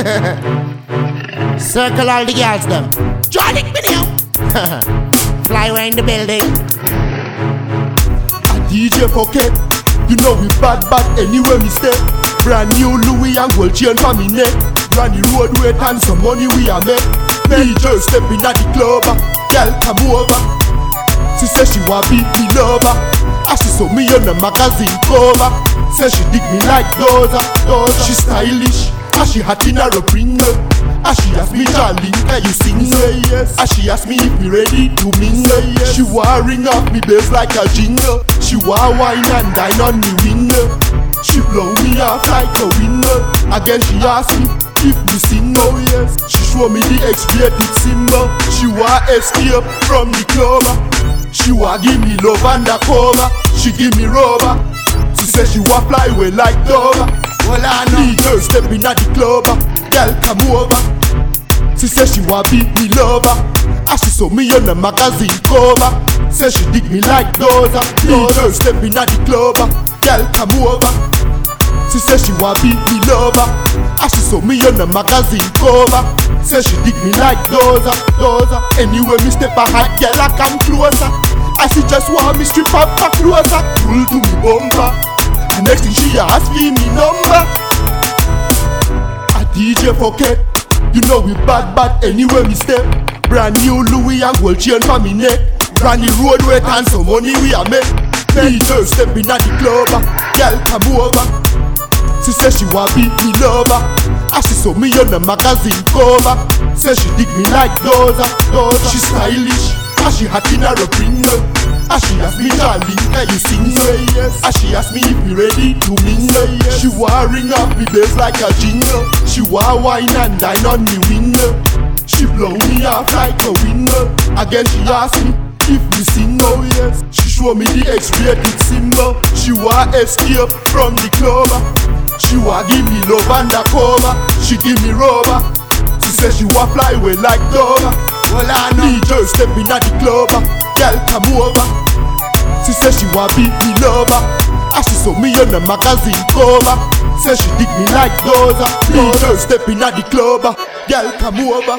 Circle all the girls them. Joining me now. Fly around the building. A DJ Pocket, you know we bad bad anywhere we stay. Brand new Louis and gold chain for me neck. Run the road with and some money we a make. DJ stepping at the club, uh, girl come over. She say she want beat me lover. As she saw me on the magazine cover. Say she dig me like Doza, Doza. She stylish, as Ah, she hot in her bringer. As ah, she ask me, darling, can you sing? Say yes. As she ask me if we ready to mingle. Say yes. She want ring off me bass like a jingle. She want wine and dine on the window. She blow me off like a window. Again she ask me if me sing. Oh yes. She show me the X-rated symbol. She want escape from the club. She want give me love undercover. She give me rubber. She say she want fly away like Dover. Well, I know. Leader stepping at the club, uh. girl come over. She say she want beat me lover. As she saw me on the magazine cover. Say she dig me like Doza. Leader uh. stepping at the club, uh. girl come over. She say she want beat me lover. As she saw me on the magazine cover. Say she dig me like Doza, Doza. Anyway me step a hot girl I come closer. I she just want me strip up back closer. Pull to me bumper. The next thing she ask me me number. A DJ Pocket, you know we bad bad anywhere we step. Brand new Louis and gold chain for me neck. Brand new road weight and some money we a make. DJ stepping at the club, ah. girl come over. She say she want beat me lover. As she saw me on the magazine cover. Say she dig me like Doza, Doza. She stylish, as she hot in her bringer. As she ask me, darling, can you sing? Say yes. As she ask me if we ready to mingle. yes. She want ring off me bass like a jingle. She want wine and dine on the window. She blow me off like a window. Again she ask me if me sing. Oh yes. She show me the X-rated symbol. She want escape from the club. She want give me love and a undercover. She give me rubber. She say she want fly away like Dover. Well, I know. DJ stepping at the club, ah. girl come over. She say she want beat me lover. As she saw me on the magazine cover. Say she dig me like Doza. DJ stepping at the club, ah. girl come over.